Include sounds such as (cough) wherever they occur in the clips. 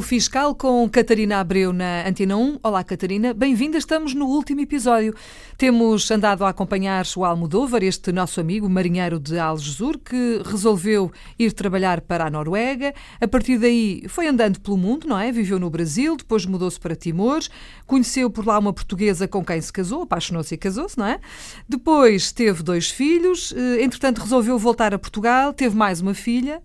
Fiscal com Catarina Abreu na Antena 1. Olá, Catarina. Bem-vinda. Estamos no último episódio. Temos andado a acompanhar o Almodóvar, este nosso amigo marinheiro de Algesur, que resolveu ir trabalhar para a Noruega. A partir daí foi andando pelo mundo, não é? Viveu no Brasil, depois mudou-se para Timor, conheceu por lá uma portuguesa com quem se casou, apaixonou-se e casou-se, não é? Depois teve dois filhos, eh, entretanto resolveu voltar a Portugal, teve mais uma filha.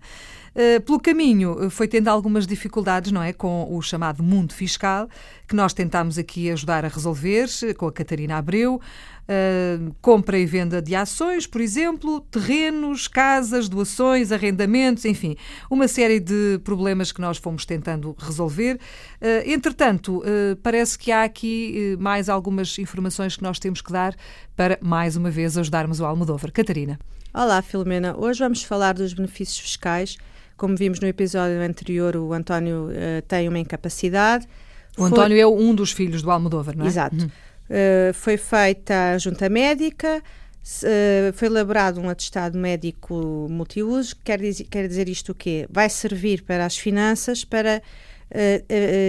Eh, pelo caminho, eh, foi tendo algumas dificuldades, não é? Com o chamado mundo fiscal, que nós tentámos aqui ajudar a resolver, eh, com a Catarina Abreu. Uh, compra e venda de ações, por exemplo, terrenos, casas, doações, arrendamentos, enfim, uma série de problemas que nós fomos tentando resolver. Uh, entretanto, uh, parece que há aqui mais algumas informações que nós temos que dar para, mais uma vez, ajudarmos o Almodóvar. Catarina. Olá, Filomena. Hoje vamos falar dos benefícios fiscais como vimos no episódio anterior, o António uh, tem uma incapacidade. O foi... António é um dos filhos do Almodóvar, não é? Exato. Uhum. Uh, foi feita a junta médica, uh, foi elaborado um atestado médico multiuso, quer dizer, quer dizer isto o quê? Vai servir para as finanças, para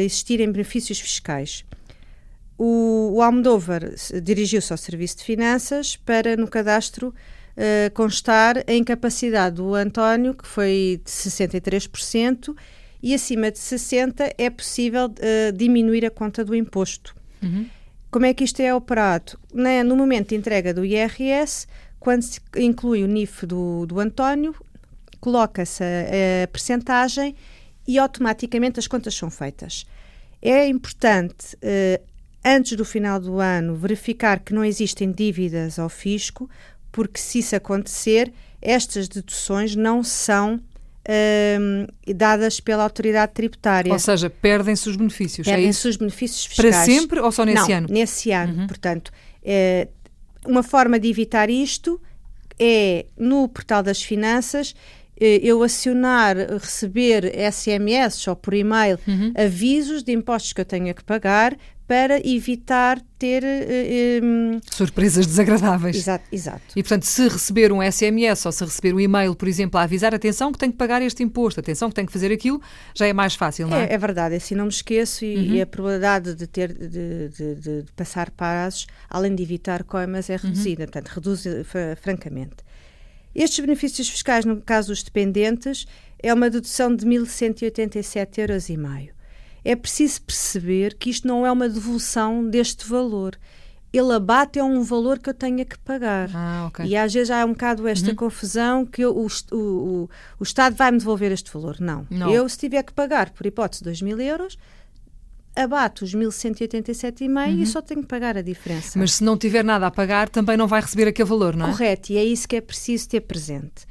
existirem benefícios fiscais. O, o Almodóvar dirigiu-se ao Serviço de Finanças para, no cadastro, uh, constar a incapacidade do António, que foi de 63%, e acima de 60% é possível uh, diminuir a conta do imposto. Uhum. Como é que isto é operado? Na, no momento de entrega do IRS, quando se inclui o NIF do, do António, coloca-se a, a percentagem e automaticamente as contas são feitas. É importante, uh, antes do final do ano, verificar que não existem dívidas ao fisco, porque se isso acontecer, estas deduções não são Uh, dadas pela autoridade tributária. Ou seja, perdem-se os benefícios. É perdem-se é os benefícios fiscais. Para sempre ou só nesse Não, ano? Nesse ano. Uhum. Portanto, é, uma forma de evitar isto é no portal das finanças eh, eu acionar, receber SMS ou por e-mail uhum. avisos de impostos que eu tenha que pagar para evitar ter uh, um... surpresas desagradáveis. Exato, exato. E portanto, se receber um SMS ou se receber um e-mail, por exemplo, a avisar atenção que tem que pagar este imposto, atenção que tem que fazer aquilo, já é mais fácil, não é? É, é verdade, assim não me esqueço e, uhum. e a probabilidade de ter de, de, de, de passar prazos, além de evitar coimas, é uhum. reduzida, uhum. portanto, reduz francamente. Estes benefícios fiscais, no caso dos dependentes, é uma dedução de 1.187,5 euros. E meio é preciso perceber que isto não é uma devolução deste valor. Ele abate é um valor que eu tenha que pagar. Ah, okay. E às vezes há um bocado esta uhum. confusão que eu, o, o, o, Estado vai-me devolver este valor. Não. não. Eu, se tiver que pagar, por hipótese, 2 mil euros, abato os 1187,5 uhum. e só tenho que pagar a diferença. Mas se não tiver nada a pagar, também não vai receber aquele valor, não é? Correto, e é isso que é preciso ter presente.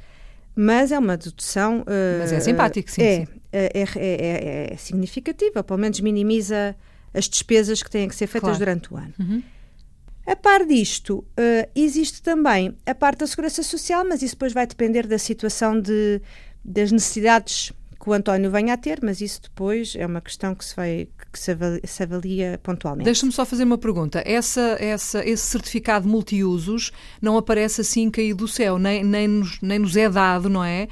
Mas é uma dedução. Uh, Mas é simpático, sim. É, sim. É, é, é, é, significativa, pelo menos minimiza as despesas que têm que ser feitas claro. durante o ano. Uhum. A par disto, uh, existe também a parte da segurança social, mas isso depois vai depender da situação de, das necessidades que o António venha a ter, mas isso depois é uma questão que se, vai, que se, avalia, se avalia pontualmente. Deixa-me só fazer uma pergunta. Essa, essa, esse certificado multiusos não aparece assim caído do céu, nem, nem, nos, nem nos é dado, não é?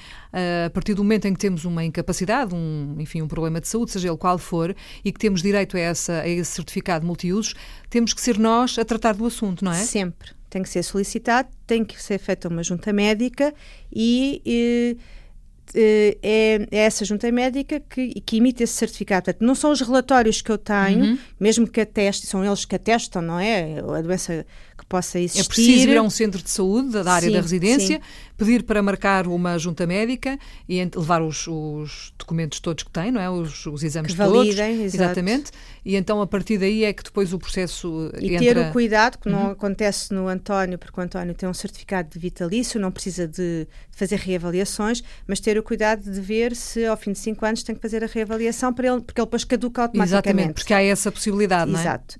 a partir do momento em que temos uma incapacidade, um, enfim, um problema de saúde, seja ele qual for, e que temos direito a, essa, a esse certificado multiusos, temos que ser nós a tratar do assunto, não é? Sempre. Tem que ser solicitado, tem que ser feita uma junta médica e, e eh, é, é, essa junta médica que, que emite esse certificado. Portanto, não são os relatórios que eu tenho, uhum. mesmo que atestem, são eles que atestam, não é? A doença que possa existir. É preciso ir a um centro de saúde da área sim, da residência, sim. pedir para marcar uma junta médica e levar os, os, documentos todos que tem, não é? Os, os exames que todos. Validem, exatamente. E então a partir daí é que depois o processo e entra... ter o cuidado que uhum. não acontece no António, porque o António tem um certificado de vitalício, não precisa de fazer reavaliações, mas ter o cuidado de ver se ao fim de cinco anos tem que fazer a reavaliação para ele, porque ele depois caduca automaticamente. Exatamente, porque há essa possibilidade, não é? Exato.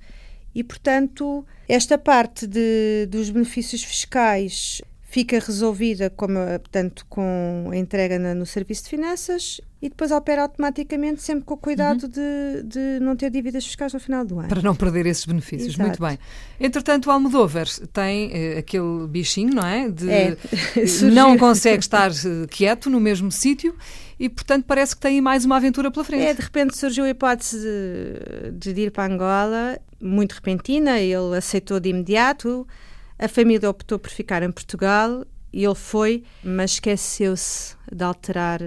E, portanto, esta parte de, dos benefícios fiscais fica resolvida como, portanto, com a entrega no Serviço de Finanças e depois opera automaticamente, sempre com o cuidado uhum. de, de não ter dívidas fiscais no final do ano. Para não perder esses benefícios. Exato. Muito bem. Entretanto, o Almodóvar tem eh, aquele bichinho, não é? De é. (laughs) (laughs) não consegue estar eh, quieto no mesmo sítio e, portanto, parece que tem mais uma aventura pela frente. É, de repente surgiu a hipótese de, de ir para Angola, muito repentina, ele aceitou de imediato. A família optou por ficar em Portugal e ele foi, mas esqueceu-se de alterar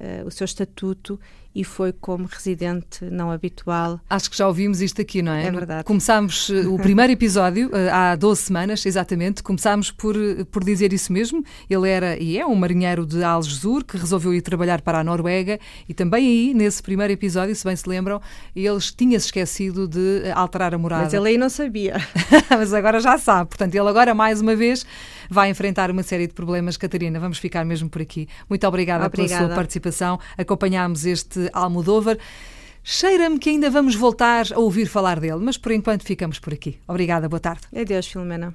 uh, o seu estatuto e foi como residente não habitual. Acho que já ouvimos isto aqui, não é? É verdade. Começámos eh, o primeiro episódio eh, há 12 semanas, exatamente. Começámos por, por dizer isso mesmo. Ele era e é um marinheiro de Algesur que resolveu ir trabalhar para a Noruega e também aí, nesse primeiro episódio, se bem se lembram, ele tinha-se esquecido de alterar a morada. Mas ele aí não sabia. (laughs) Mas agora já sabe. Portanto, ele agora, mais uma vez, vai enfrentar uma série de problemas. Catarina, vamos ficar mesmo por aqui. Muito obrigada, obrigada. pela sua participação. Acompanhámos este Almodóvar. Cheira-me que ainda vamos voltar a ouvir falar dele, mas por enquanto ficamos por aqui. Obrigada, boa tarde. Adeus, Filomena.